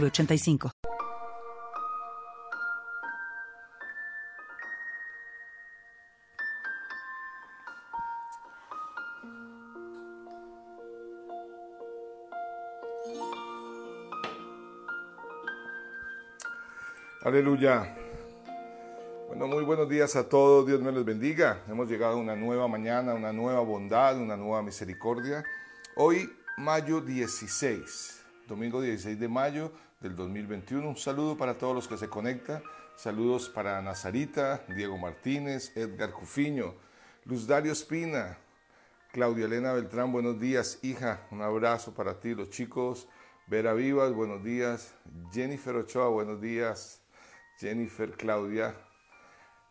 906985. Aleluya. Bueno, muy buenos días a todos. Dios me los bendiga. Hemos llegado a una nueva mañana, una nueva bondad, una nueva misericordia. Hoy, mayo 16, domingo 16 de mayo del 2021. Un saludo para todos los que se conectan. Saludos para Nazarita, Diego Martínez, Edgar Cufiño, Luz Dario Espina, Claudia Elena Beltrán, buenos días, hija. Un abrazo para ti, los chicos. Vera Vivas, buenos días. Jennifer Ochoa, buenos días. Jennifer, Claudia.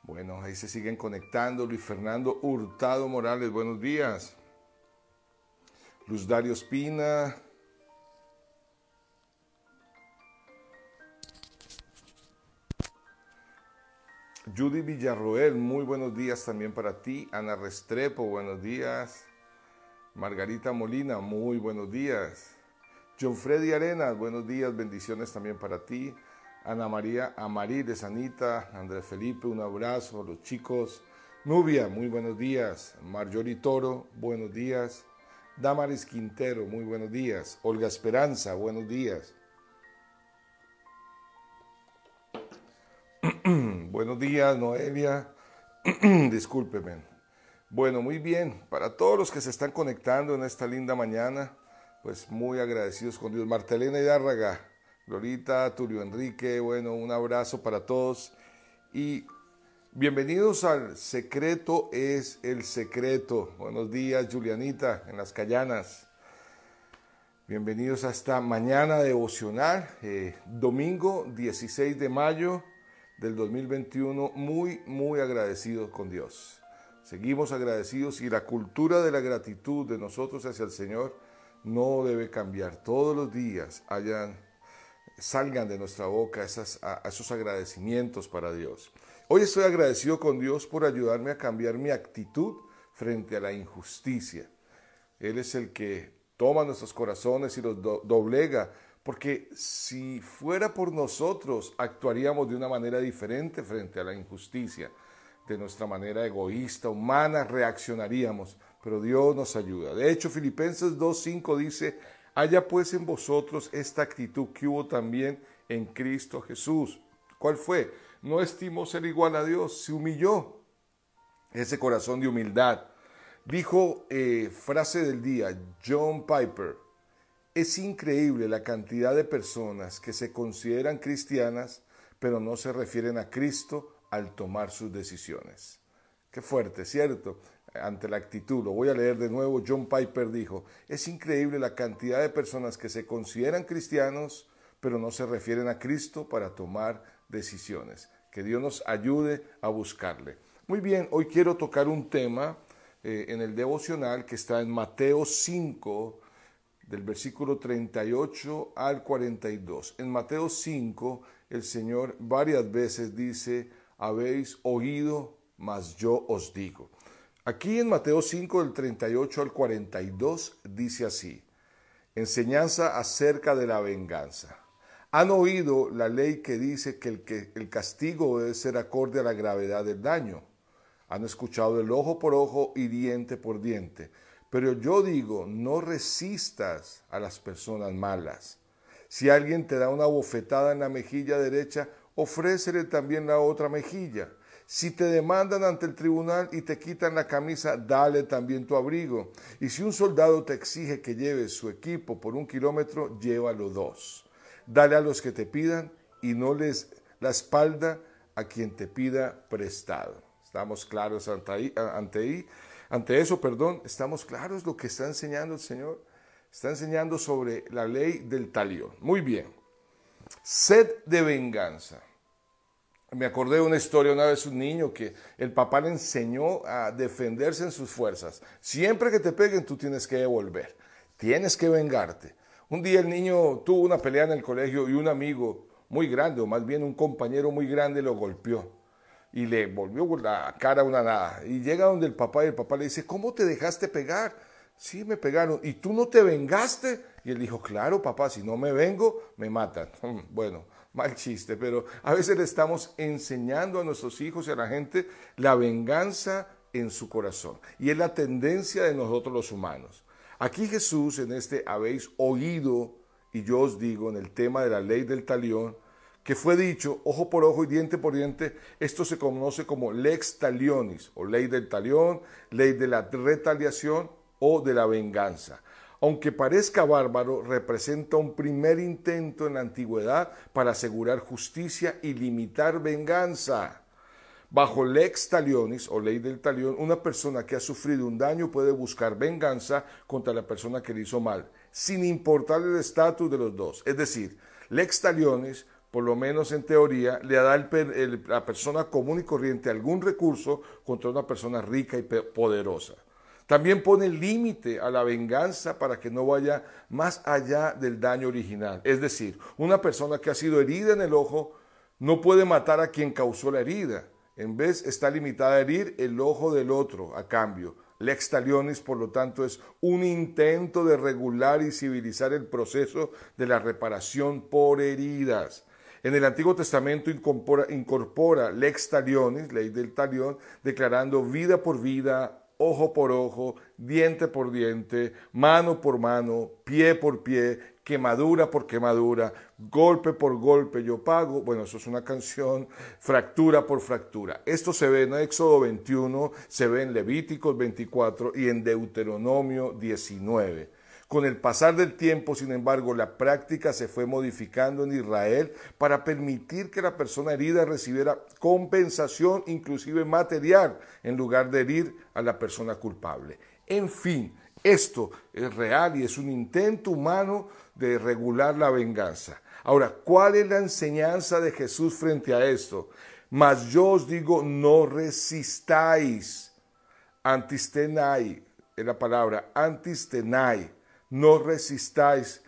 Bueno, ahí se siguen conectando. Luis Fernando Hurtado Morales, buenos días. Luz Dario Espina. Judy Villarroel, muy buenos días también para ti. Ana Restrepo, buenos días. Margarita Molina, muy buenos días. John Freddy Arenas, buenos días, bendiciones también para ti. Ana María de Sanita, Andrés Felipe, un abrazo, a los chicos. Nubia, muy buenos días. Marjorie Toro, buenos días. Damaris Quintero, muy buenos días. Olga Esperanza, buenos días. Buenos días, Noelia. Discúlpeme. Bueno, muy bien. Para todos los que se están conectando en esta linda mañana, pues muy agradecidos con Dios. Martelena Hidárraga, Glorita, Tulio Enrique, bueno, un abrazo para todos y bienvenidos al Secreto es el Secreto. Buenos días, Julianita, en las Callanas. Bienvenidos a esta mañana devocional, eh, domingo 16 de mayo del 2021, muy, muy agradecidos con Dios. Seguimos agradecidos y la cultura de la gratitud de nosotros hacia el Señor no debe cambiar. Todos los días hayan salgan de nuestra boca esas, esos agradecimientos para Dios. Hoy estoy agradecido con Dios por ayudarme a cambiar mi actitud frente a la injusticia. Él es el que toma nuestros corazones y los doblega, porque si fuera por nosotros, actuaríamos de una manera diferente frente a la injusticia. De nuestra manera egoísta, humana, reaccionaríamos, pero Dios nos ayuda. De hecho, Filipenses 2.5 dice, Haya pues en vosotros esta actitud que hubo también en Cristo Jesús. ¿Cuál fue? No estimó ser igual a Dios, se humilló. Ese corazón de humildad. Dijo eh, frase del día, John Piper, es increíble la cantidad de personas que se consideran cristianas, pero no se refieren a Cristo al tomar sus decisiones. Qué fuerte, ¿cierto? ante la actitud. Lo voy a leer de nuevo. John Piper dijo, es increíble la cantidad de personas que se consideran cristianos, pero no se refieren a Cristo para tomar decisiones. Que Dios nos ayude a buscarle. Muy bien, hoy quiero tocar un tema eh, en el devocional que está en Mateo 5, del versículo 38 al 42. En Mateo 5, el Señor varias veces dice, habéis oído, mas yo os digo. Aquí en Mateo 5 del 38 al 42 dice así, enseñanza acerca de la venganza. Han oído la ley que dice que el, que el castigo debe ser acorde a la gravedad del daño. Han escuchado el ojo por ojo y diente por diente. Pero yo digo, no resistas a las personas malas. Si alguien te da una bofetada en la mejilla derecha, ofrécele también la otra mejilla. Si te demandan ante el tribunal y te quitan la camisa, dale también tu abrigo. Y si un soldado te exige que lleves su equipo por un kilómetro, llévalo dos. Dale a los que te pidan y no les la espalda a quien te pida prestado. Estamos claros ante, ahí, ante, ante eso, perdón, estamos claros lo que está enseñando el Señor. Está enseñando sobre la ley del talión. Muy bien. Sed de venganza. Me acordé de una historia una vez un niño que el papá le enseñó a defenderse en sus fuerzas. Siempre que te peguen tú tienes que devolver, tienes que vengarte. Un día el niño tuvo una pelea en el colegio y un amigo muy grande, o más bien un compañero muy grande, lo golpeó y le volvió la cara una nada. Y llega donde el papá y el papá le dice, ¿cómo te dejaste pegar? Sí, me pegaron. ¿Y tú no te vengaste? Y él dijo, claro, papá, si no me vengo, me matan. Bueno, mal chiste, pero a veces le estamos enseñando a nuestros hijos y a la gente la venganza en su corazón. Y es la tendencia de nosotros los humanos. Aquí Jesús, en este habéis oído, y yo os digo, en el tema de la ley del talión, que fue dicho ojo por ojo y diente por diente, esto se conoce como lex talionis, o ley del talión, ley de la retaliación o de la venganza aunque parezca bárbaro, representa un primer intento en la antigüedad para asegurar justicia y limitar venganza. Bajo lex talionis o ley del talión, una persona que ha sufrido un daño puede buscar venganza contra la persona que le hizo mal, sin importar el estatus de los dos. Es decir, lex talionis, por lo menos en teoría, le da a la persona común y corriente algún recurso contra una persona rica y poderosa. También pone límite a la venganza para que no vaya más allá del daño original. Es decir, una persona que ha sido herida en el ojo no puede matar a quien causó la herida. En vez está limitada a herir el ojo del otro a cambio. Lex talionis, por lo tanto, es un intento de regular y civilizar el proceso de la reparación por heridas. En el Antiguo Testamento incorpora, lex talionis, ley del talión, declarando vida por vida, ojo por ojo, diente por diente, mano por mano, pie por pie, quemadura por quemadura, golpe por golpe, yo pago. Bueno, eso es una canción, fractura por fractura. Esto se ve en Éxodo 21, se ve en Levíticos 24 y en Deuteronomio 19. Con el pasar del tiempo, sin embargo, la práctica se fue modificando en Israel para permitir que la persona herida recibiera compensación, inclusive material, en lugar de herir a la persona culpable. En fin, esto es real y es un intento humano de regular la venganza. Ahora, ¿cuál es la enseñanza de Jesús frente a esto? Mas yo os digo, no resistáis. Antistenai, es la palabra, antistenai no resistáis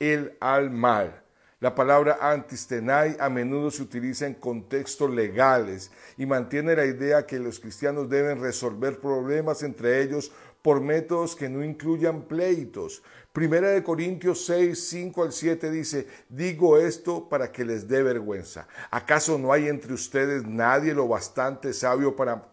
el al mal. La palabra antistenai a menudo se utiliza en contextos legales y mantiene la idea que los cristianos deben resolver problemas entre ellos por métodos que no incluyan pleitos. Primera de Corintios 6, 5 al 7 dice, digo esto para que les dé vergüenza. ¿Acaso no hay entre ustedes nadie lo bastante sabio para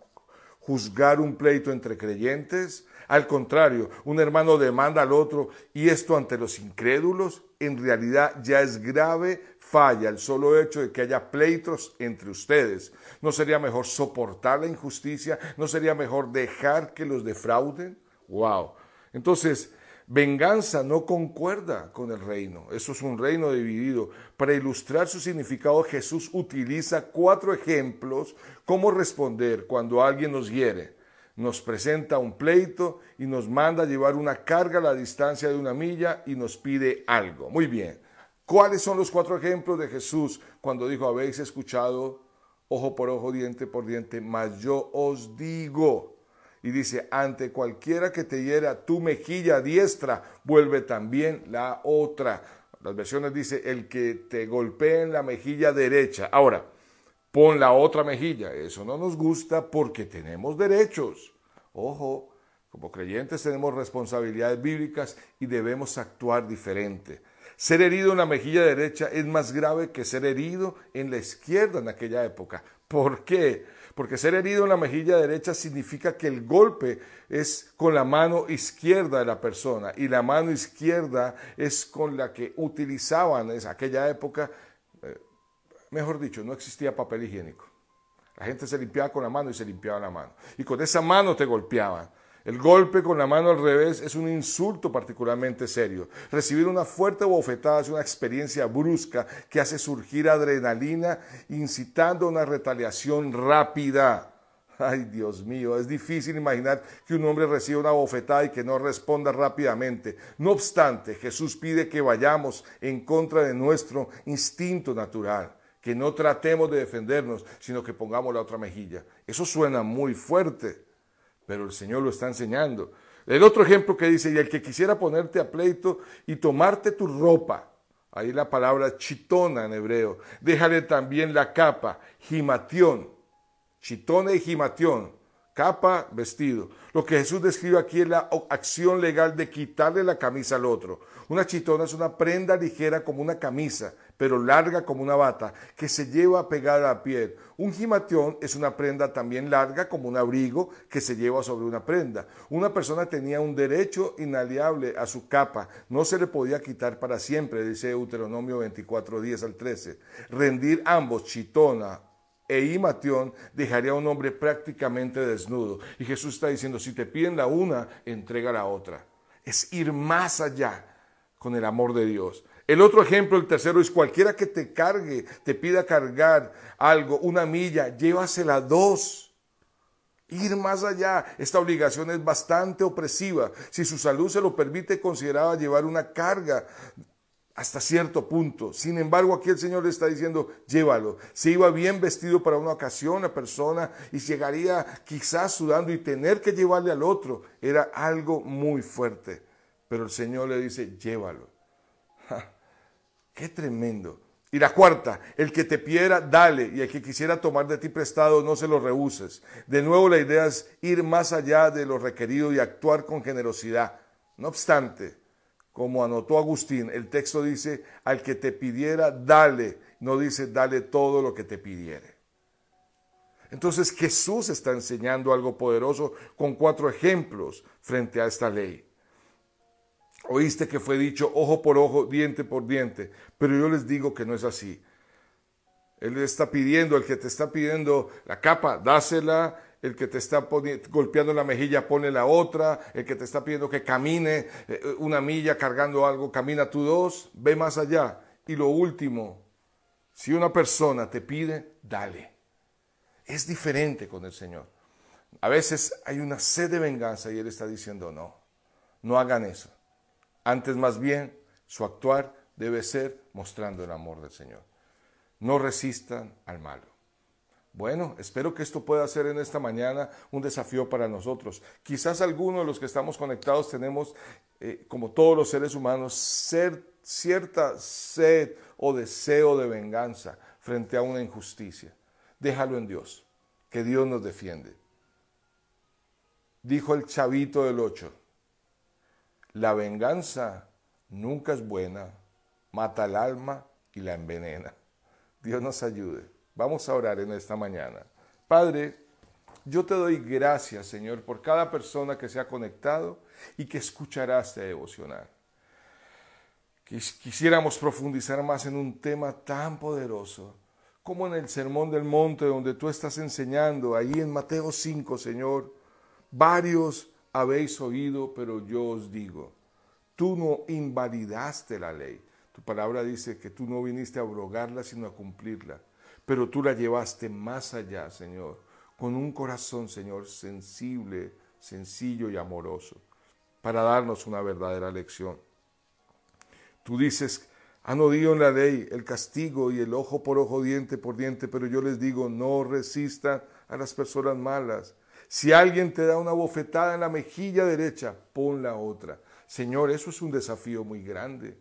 juzgar un pleito entre creyentes? Al contrario, un hermano demanda al otro y esto ante los incrédulos en realidad ya es grave falla el solo hecho de que haya pleitos entre ustedes. ¿No sería mejor soportar la injusticia? ¿No sería mejor dejar que los defrauden? ¡Wow! Entonces, venganza no concuerda con el reino. Eso es un reino dividido. Para ilustrar su significado, Jesús utiliza cuatro ejemplos cómo responder cuando alguien nos hiere nos presenta un pleito y nos manda llevar una carga a la distancia de una milla y nos pide algo. Muy bien. ¿Cuáles son los cuatro ejemplos de Jesús cuando dijo, habéis escuchado ojo por ojo, diente por diente, mas yo os digo? Y dice, ante cualquiera que te hiera tu mejilla diestra, vuelve también la otra. Las versiones dice, el que te golpee en la mejilla derecha. Ahora, pon la otra mejilla. Eso no nos gusta porque tenemos derechos. Ojo, como creyentes tenemos responsabilidades bíblicas y debemos actuar diferente. Ser herido en la mejilla derecha es más grave que ser herido en la izquierda en aquella época. ¿Por qué? Porque ser herido en la mejilla derecha significa que el golpe es con la mano izquierda de la persona y la mano izquierda es con la que utilizaban en aquella época Mejor dicho, no existía papel higiénico. La gente se limpiaba con la mano y se limpiaba la mano. Y con esa mano te golpeaban. El golpe con la mano al revés es un insulto particularmente serio. Recibir una fuerte bofetada es una experiencia brusca que hace surgir adrenalina, incitando a una retaliación rápida. Ay, Dios mío, es difícil imaginar que un hombre reciba una bofetada y que no responda rápidamente. No obstante, Jesús pide que vayamos en contra de nuestro instinto natural, que no tratemos de defendernos, sino que pongamos la otra mejilla. Eso suena muy fuerte, pero el Señor lo está enseñando. El otro ejemplo que dice, y el que quisiera ponerte a pleito y tomarte tu ropa, ahí la palabra chitona en hebreo, déjale también la capa, gimatión chitone y gimatión, capa, vestido. Lo que Jesús describe aquí es la acción legal de quitarle la camisa al otro. Una chitona es una prenda ligera como una camisa, pero larga como una bata, que se lleva pegada a la piel. Un gimatión es una prenda también larga como un abrigo que se lleva sobre una prenda. Una persona tenía un derecho inaliable a su capa, no se le podía quitar para siempre, dice Deuteronomio 24, 10 al 13. Rendir ambos, chitona e imatión dejaría a un hombre prácticamente desnudo. Y Jesús está diciendo, si te piden la una, entrega la otra. Es ir más allá con el amor de Dios. El otro ejemplo, el tercero, es cualquiera que te cargue, te pida cargar algo, una milla, llévasela dos. Ir más allá. Esta obligación es bastante opresiva. Si su salud se lo permite, consideraba llevar una carga hasta cierto punto. Sin embargo, aquí el Señor le está diciendo, llévalo. Se iba bien vestido para una ocasión la persona y llegaría quizás sudando y tener que llevarle al otro era algo muy fuerte. Pero el Señor le dice, llévalo. ¡Qué tremendo! Y la cuarta, el que te pidiera, dale, y el que quisiera tomar de ti prestado, no se lo rehuses. De nuevo, la idea es ir más allá de lo requerido y actuar con generosidad. No obstante, como anotó Agustín, el texto dice, al que te pidiera, dale, no dice, dale todo lo que te pidiere. Entonces Jesús está enseñando algo poderoso con cuatro ejemplos frente a esta ley. Oíste que fue dicho ojo por ojo, diente por diente, pero yo les digo que no es así. Él está pidiendo, el que te está pidiendo la capa, dásela, el que te está golpeando la mejilla pone la otra, el que te está pidiendo que camine eh, una milla cargando algo, camina tú dos, ve más allá. Y lo último, si una persona te pide, dale. Es diferente con el Señor. A veces hay una sed de venganza y Él está diciendo, no, no hagan eso. Antes más bien, su actuar debe ser mostrando el amor del Señor. No resistan al malo. Bueno, espero que esto pueda ser en esta mañana un desafío para nosotros. Quizás algunos de los que estamos conectados tenemos, eh, como todos los seres humanos, cierta sed o deseo de venganza frente a una injusticia. Déjalo en Dios, que Dios nos defiende. Dijo el chavito del ocho, la venganza nunca es buena, mata al alma y la envenena. Dios nos ayude. Vamos a orar en esta mañana. Padre, yo te doy gracias, Señor, por cada persona que se ha conectado y que escuchará este devocional. Quisiéramos profundizar más en un tema tan poderoso como en el Sermón del Monte donde tú estás enseñando, ahí en Mateo 5, Señor. Varios habéis oído, pero yo os digo, tú no invalidaste la ley. Tu palabra dice que tú no viniste a abrogarla, sino a cumplirla pero tú la llevaste más allá, Señor, con un corazón, Señor, sensible, sencillo y amoroso, para darnos una verdadera lección. Tú dices, han oído en la ley el castigo y el ojo por ojo, diente por diente, pero yo les digo, no resistan a las personas malas. Si alguien te da una bofetada en la mejilla derecha, pon la otra. Señor, eso es un desafío muy grande,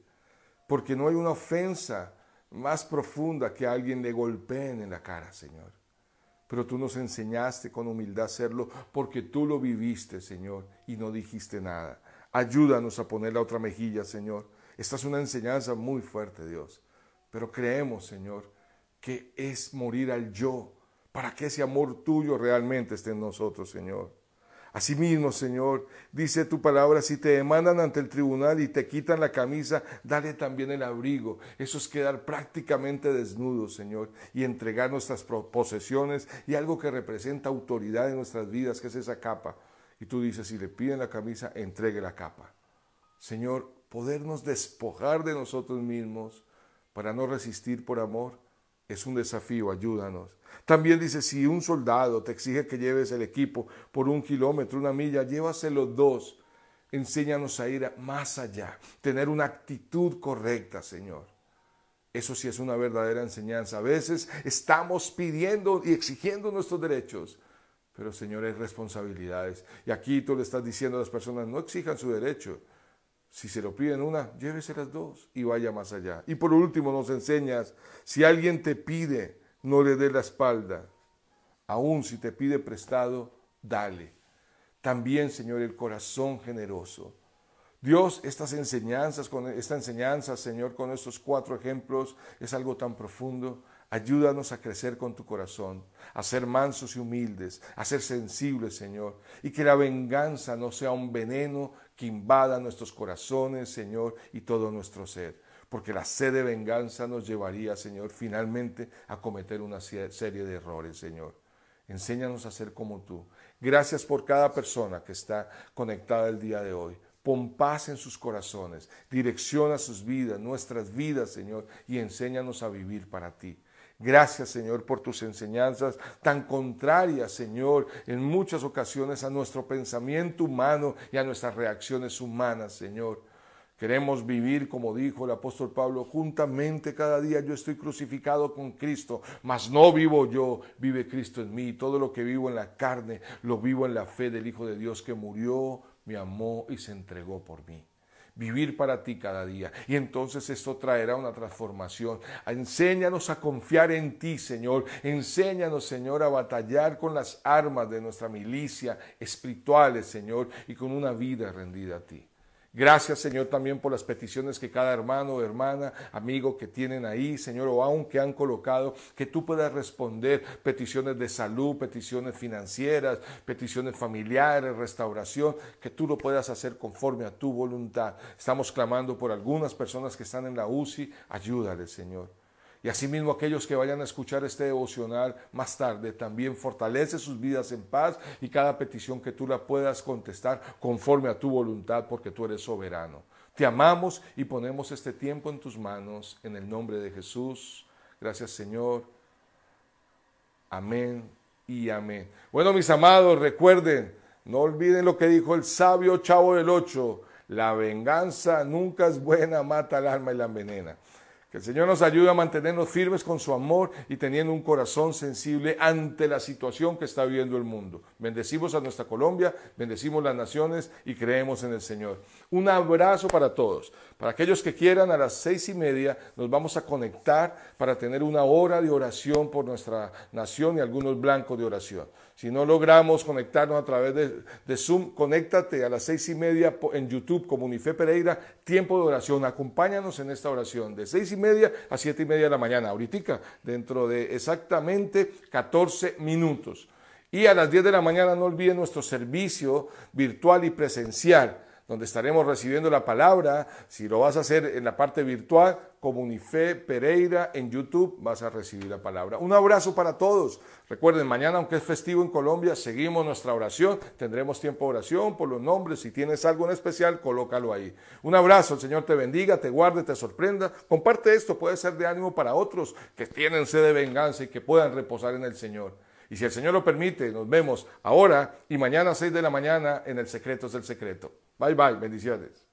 porque no hay una ofensa más profunda que alguien le golpeen en la cara, Señor. Pero tú nos enseñaste con humildad hacerlo porque tú lo viviste, Señor, y no dijiste nada. Ayúdanos a poner la otra mejilla, Señor. Esta es una enseñanza muy fuerte, Dios. Pero creemos, Señor, que es morir al yo para que ese amor tuyo realmente esté en nosotros, Señor. Asimismo, Señor, dice tu palabra, si te demandan ante el tribunal y te quitan la camisa, dale también el abrigo. Eso es quedar prácticamente desnudos, Señor, y entregar nuestras posesiones y algo que representa autoridad en nuestras vidas, que es esa capa. Y tú dices, si le piden la camisa, entregue la capa. Señor, podernos despojar de nosotros mismos para no resistir por amor, Es un desafío, ayúdanos. También dice, si un soldado te exige que lleves el equipo por un kilómetro, una milla, llévaselo dos. Enséñanos a ir más allá, tener una actitud correcta, Señor. Eso sí es una verdadera enseñanza. A veces estamos pidiendo y exigiendo nuestros derechos, pero Señor, hay responsabilidades. Y aquí tú le estás diciendo a las personas, no exijan su derecho. Si se lo piden una, llévese las dos y vaya más allá. Y por último nos enseñas, si alguien te pide, no le dé la espalda. Aún si te pide prestado, dale. También, Señor, el corazón generoso. Dios, estas enseñanzas, con esta enseñanza, Señor, con estos cuatro ejemplos, es algo tan profundo. Ayúdanos a crecer con tu corazón, a ser mansos y humildes, a ser sensibles, Señor, y que la venganza no sea un veneno que invada nuestros corazones, Señor, y todo nuestro ser. Porque la sed de venganza nos llevaría, Señor, finalmente a cometer una serie de errores, Señor. Enséñanos a ser como tú. Gracias por cada persona que está conectada el día de hoy. Pon paz en sus corazones, direcciona sus vidas, nuestras vidas, Señor, y enséñanos a vivir para ti. Gracias, Señor, por tus enseñanzas tan contrarias, Señor, en muchas ocasiones a nuestro pensamiento humano y a nuestras reacciones humanas, Señor. Queremos vivir, como dijo el apóstol Pablo, juntamente cada día yo estoy crucificado con Cristo, mas no vivo yo, vive Cristo en mí. Todo lo que vivo en la carne, lo vivo en la fe del Hijo de Dios que murió me amó y se entregó por mí. Vivir para ti cada día. Y entonces esto traerá una transformación. Enséñanos a confiar en ti, Señor. Enséñanos, Señor, a batallar con las armas de nuestra milicia espirituales, Señor, y con una vida rendida a ti. Gracias, Señor, también por las peticiones que cada hermano, hermana, amigo que tienen ahí, Señor, o aún que han colocado, que tú puedas responder peticiones de salud, peticiones financieras, peticiones familiares, restauración, que tú lo puedas hacer conforme a tu voluntad. Estamos clamando por algunas personas que están en la UCI, ayúdales, Señor. Y asimismo aquellos que vayan a escuchar este devocional más tarde, también fortalece sus vidas en paz y cada petición que tú la puedas contestar conforme a tu voluntad, porque tú eres soberano. Te amamos y ponemos este tiempo en tus manos, en el nombre de Jesús. Gracias Señor. Amén y amén. Bueno, mis amados, recuerden, no olviden lo que dijo el sabio chavo del ocho. La venganza nunca es buena, mata al alma y la envenena. Que el Señor nos ayude a mantenernos firmes con su amor y teniendo un corazón sensible ante la situación que está viviendo el mundo. Bendecimos a nuestra Colombia, bendecimos las naciones y creemos en el Señor. Un abrazo para todos. Para aquellos que quieran, a las seis y media nos vamos a conectar para tener una hora de oración por nuestra nación y algunos blancos de oración. Si no logramos conectarnos a través de, Zoom, conéctate a las seis y media en YouTube como Unife Pereira, tiempo de oración. Acompáñanos en esta oración de seis y media a siete y media de la mañana, ahorita, dentro de exactamente 14 minutos. Y a las 10 de la mañana no olviden nuestro servicio virtual y presencial donde estaremos recibiendo la palabra. Si lo vas a hacer en la parte virtual, Comunife Pereira en YouTube, vas a recibir la palabra. Un abrazo para todos. Recuerden, mañana, aunque es festivo en Colombia, seguimos nuestra oración. Tendremos tiempo de oración por los nombres. Si tienes algo en especial, colócalo ahí. Un abrazo. El Señor te bendiga, te guarde, te sorprenda. Comparte esto. Puede ser de ánimo para otros que tienen sed de venganza y que puedan reposar en el Señor. Y si el Señor lo permite, nos vemos ahora y mañana a 6 de la mañana en el Secretos del Secreto. Bye bye, bendiciones.